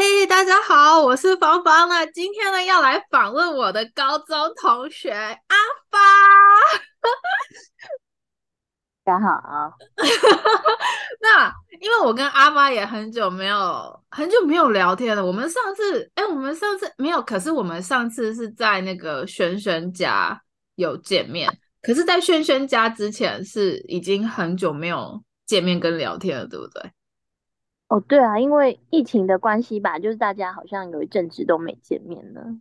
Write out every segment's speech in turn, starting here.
嘿，hey, 大家好，我是芳芳呢。今天呢，要来访问我的高中同学阿发。大家好。那因为我跟阿发也很久没有很久没有聊天了。我们上次，哎，我们上次没有，可是我们上次是在那个轩轩家有见面。可是，在轩轩家之前是已经很久没有见面跟聊天了，对不对？哦，对啊，因为疫情的关系吧，就是大家好像有一阵子都没见面了。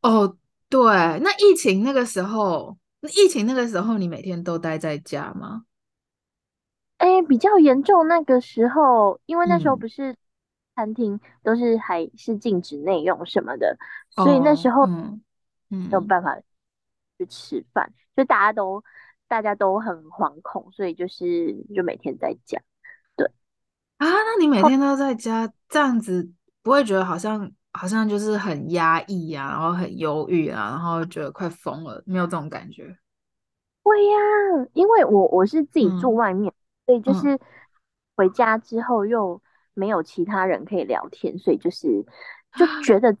哦，对，那疫情那个时候，那疫情那个时候，你每天都待在家吗？哎，比较严重那个时候，因为那时候不是餐厅都是还是禁止内用什么的，嗯、所以那时候嗯没有办法去吃饭，嗯、就大家都大家都很惶恐，所以就是就每天在家。啊，那你每天都在家这样子，不会觉得好像好像就是很压抑啊，然后很忧郁啊，然后觉得快疯了，没有这种感觉？会呀，因为我我是自己住外面，嗯、所以就是回家之后又没有其他人可以聊天，所以就是就觉得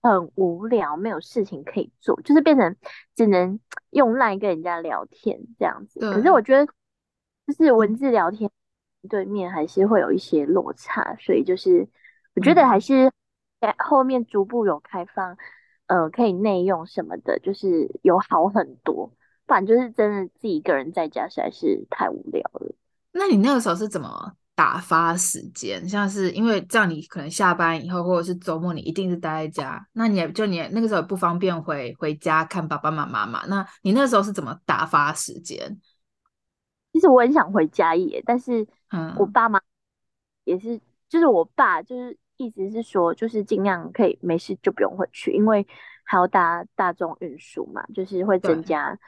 很无聊，没有事情可以做，就是变成只能用 LINE 跟人家聊天这样子。可是我觉得就是文字聊天。对面还是会有一些落差，所以就是我觉得还是在后面逐步有开放，嗯、呃，可以内用什么的，就是有好很多。不然就是真的自己一个人在家实在是太无聊了。那你那个时候是怎么打发时间？像是因为这样，你可能下班以后或者是周末，你一定是待在家，那你也就你那个时候也不方便回回家看爸爸妈妈嘛？那你那时候是怎么打发时间？其实我很想回家耶，但是我爸妈也是，嗯、就是我爸就是意思是说，就是尽量可以没事就不用回去，因为还要搭大众运输嘛，就是会增加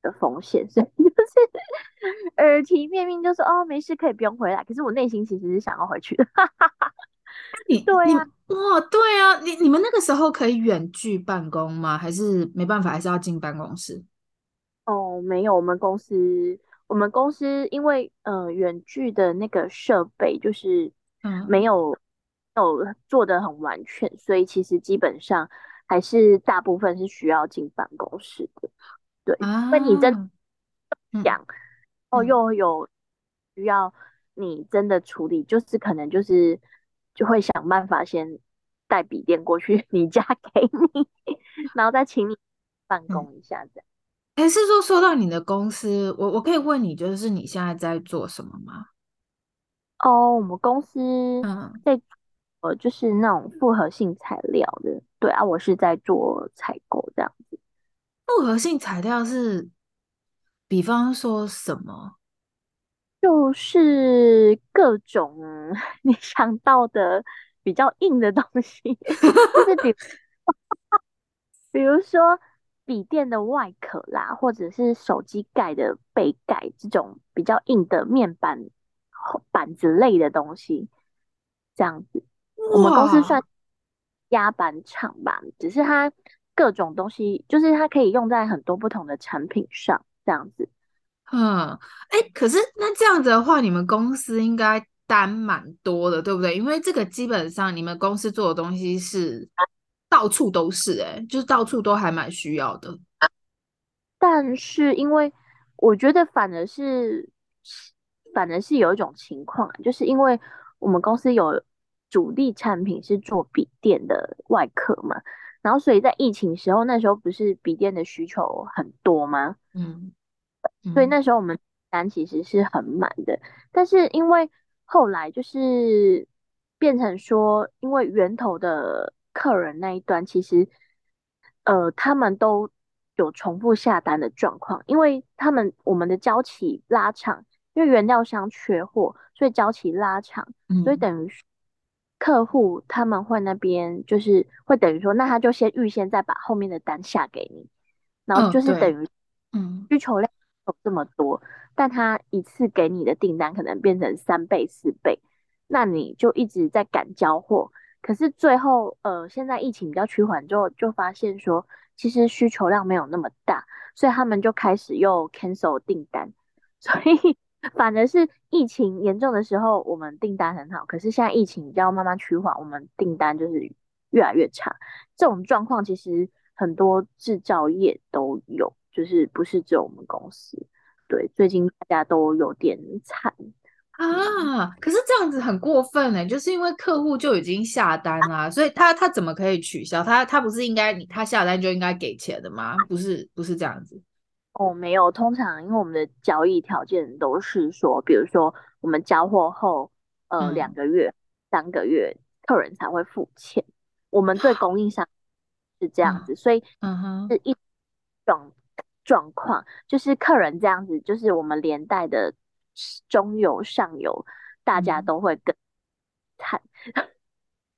的风险，所以就是耳提面命，就说哦没事可以不用回来。可是我内心其实是想要回去的。你对呀、啊，哇，对啊，你你们那个时候可以远距办公吗？还是没办法，还是要进办公室？哦，没有，我们公司。我们公司因为呃远距的那个设备就是没有、嗯、没有做的很完全，所以其实基本上还是大部分是需要进办公室的。对，那、啊、你真讲，嗯、哦又有需要你真的处理，就是可能就是就会想办法先带笔电过去 你家给你，然后再请你办公一下这样。嗯还是说，说到你的公司，我我可以问你，就是你现在在做什么吗？哦，我们公司嗯，在呃，就是那种复合性材料的，对啊，我是在做采购这样子。复合性材料是，比方说什么？就是各种 你想到的比较硬的东西，就是比，比如说。笔电的外壳啦，或者是手机盖的背盖，这种比较硬的面板板子类的东西，这样子，我们公司算压板厂吧，只是它各种东西，就是它可以用在很多不同的产品上，这样子。嗯，哎、欸，可是那这样子的话，你们公司应该单蛮多的，对不对？因为这个基本上你们公司做的东西是。到处都是哎、欸，就是到处都还蛮需要的。但是因为我觉得反而是反而是有一种情况，就是因为我们公司有主力产品是做笔电的外壳嘛，然后所以在疫情时候，那时候不是笔电的需求很多吗？嗯，所以那时候我们单其实是很满的。但是因为后来就是变成说，因为源头的。客人那一端其实，呃，他们都有重复下单的状况，因为他们我们的交期拉长，因为原料商缺货，所以交期拉长，嗯、所以等于客户他们会那边就是会等于说，那他就先预先再把后面的单下给你，然后就是等于，嗯，需求量有这么多，嗯、但他一次给你的订单可能变成三倍四倍，那你就一直在赶交货。可是最后，呃，现在疫情比较趋缓之后，就发现说，其实需求量没有那么大，所以他们就开始又 cancel 订单，所以反而是疫情严重的时候，我们订单很好，可是现在疫情要慢慢趋缓，我们订单就是越来越差。这种状况其实很多制造业都有，就是不是只有我们公司。对，最近大家都有点惨啊。可是这样子很过分欸，就是因为客户就已经下单啦，所以他他怎么可以取消？他他不是应该你他下单就应该给钱的吗？不是不是这样子。哦，没有，通常因为我们的交易条件都是说，比如说我们交货后，呃，两个月、嗯、三个月，客人才会付钱。我们对供应商是这样子，嗯、所以嗯哼，是一种状况，就是客人这样子，就是我们连带的中游、上游，大家都会更惨。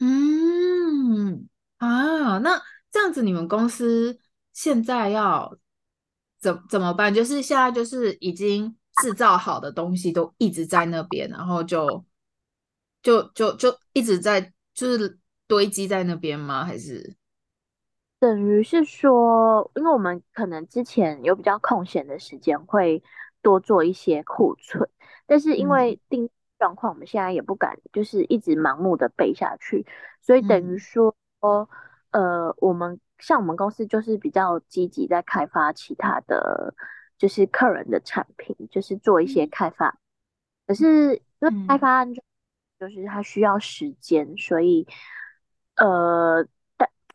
嗯啊，那这样子，你们公司现在要？怎怎么办？就是现在就是已经制造好的东西都一直在那边，然后就就就就一直在就是堆积在那边吗？还是等于是说，因为我们可能之前有比较空闲的时间，会多做一些库存，但是因为定状况，我们现在也不敢就是一直盲目的背下去，所以等于说，嗯、呃，我们。像我们公司就是比较积极在开发其他的就是客人的产品，就是做一些开发。可是因为开发案就是它需要时间，所以呃，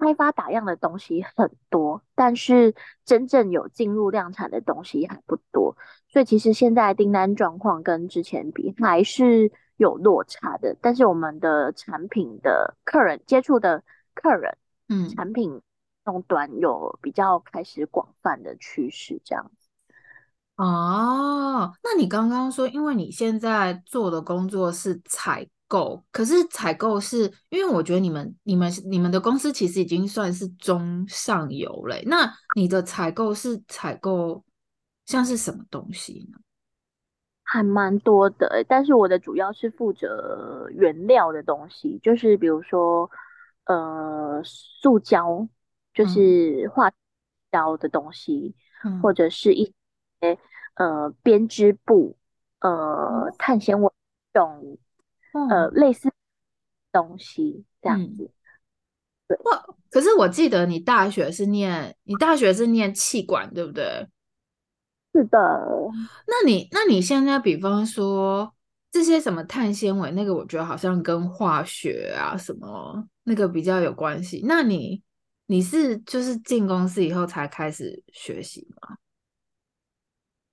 开发打样的东西很多，但是真正有进入量产的东西还不多。所以其实现在订单状况跟之前比还是有落差的。但是我们的产品的客人接触的客人，嗯，产品。终端有比较开始广泛的趋势，这样子。哦，那你刚刚说，因为你现在做的工作是采购，可是采购是因为我觉得你们、你们、你们的公司其实已经算是中上游了。那你的采购是采购像是什么东西呢？还蛮多的，但是我的主要是负责原料的东西，就是比如说呃，塑胶。就是化胶的东西，嗯、或者是一些呃编织布、呃碳纤维这种、嗯、呃类似东西这样子。嗯、对，可是我记得你大学是念你大学是念气管，对不对？是的。那你那你现在比方说这些什么碳纤维，那个我觉得好像跟化学啊什么那个比较有关系。那你你是就是进公司以后才开始学习吗？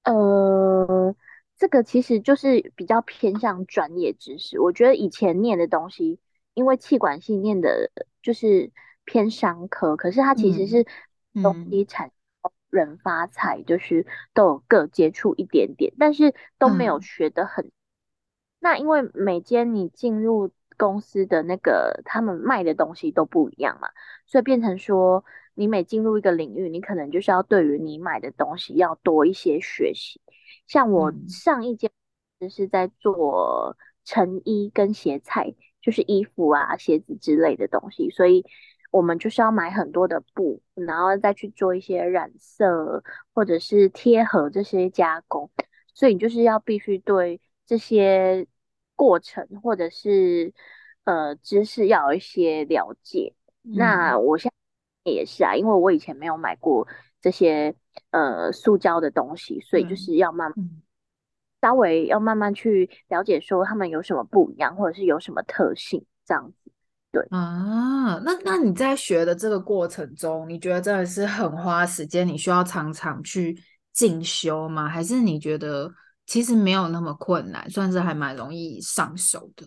呃，这个其实就是比较偏向专业知识。我觉得以前念的东西，因为气管系念的就是偏商科，可是它其实是东西产人发财，就是都有各接触一点点，但是都没有学得很。嗯、那因为每间你进入。公司的那个他们卖的东西都不一样嘛，所以变成说，你每进入一个领域，你可能就是要对于你买的东西要多一些学习。像我上一间就是在做成衣跟鞋材，就是衣服啊、鞋子之类的东西，所以我们就是要买很多的布，然后再去做一些染色或者是贴合这些加工，所以你就是要必须对这些。过程或者是呃知识要有一些了解，嗯、那我现在也是啊，因为我以前没有买过这些呃塑胶的东西，所以就是要慢慢、嗯、稍微要慢慢去了解，说他们有什么不一样，或者是有什么特性这样子。对啊，那那你在学的这个过程中，你觉得真的是很花时间？你需要常常去进修吗？还是你觉得？其实没有那么困难，算是还蛮容易上手的。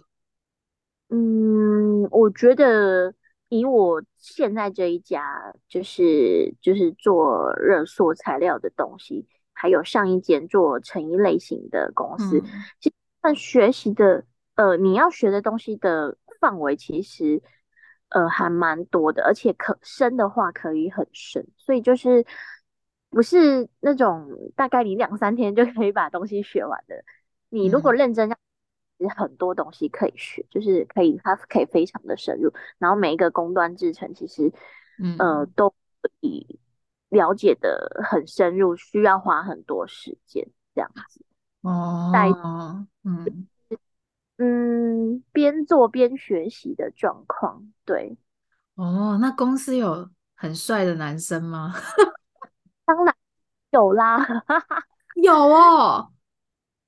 嗯，我觉得以我现在这一家，就是就是做热塑材料的东西，还有上一间做成衣类型的公司，嗯、其实学习的呃，你要学的东西的范围其实呃还蛮多的，而且可深的话可以很深，所以就是。不是那种大概你两三天就可以把东西学完的。你如果认真，其实很多东西可以学，就是可以它可以非常的深入，然后每一个工端制程其实，嗯呃都可以了解的很深入，需要花很多时间这样子。哦，嗯嗯，边做边学习的状况。对，哦，那公司有很帅的男生吗？当然有啦，有哦。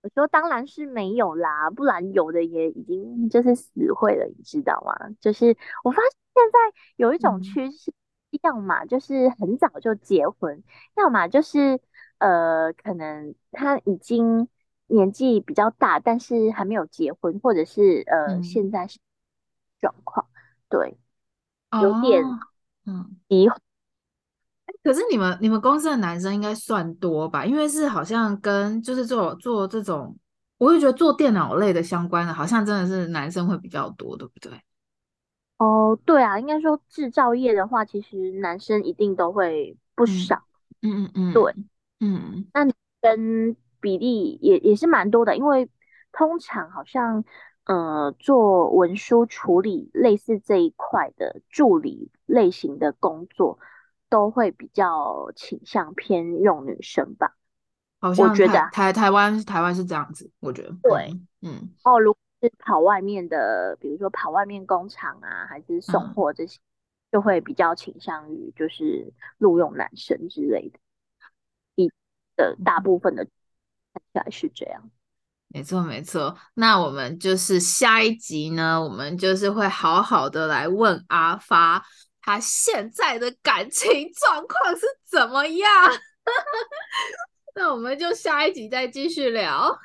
我说当然是没有啦，不然有的也已经就是死会了，你知道吗？就是我发现现在有一种趋势，嗯、要么就是很早就结婚，要么就是呃，可能他已经年纪比较大，但是还没有结婚，或者是呃，嗯、现在是状况，对，有点嗯疑惑。可是你们你们公司的男生应该算多吧？因为是好像跟就是做做这种，我就觉得做电脑类的相关的，好像真的是男生会比较多，对不对？哦，对啊，应该说制造业的话，其实男生一定都会不少。嗯嗯嗯，嗯对，嗯，那跟比例也也是蛮多的，因为通常好像呃做文书处理类似这一块的助理类型的工作。都会比较倾向偏用女生吧，好像我觉得、啊、台台湾台湾是这样子，我觉得对，嗯，嗯哦，如果是跑外面的，比如说跑外面工厂啊，还是送货这些，嗯、就会比较倾向于就是录用男生之类的，一的大部分的看起来是这样，没错没错。那我们就是下一集呢，我们就是会好好的来问阿发。他现在的感情状况是怎么样？那我们就下一集再继续聊。